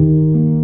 you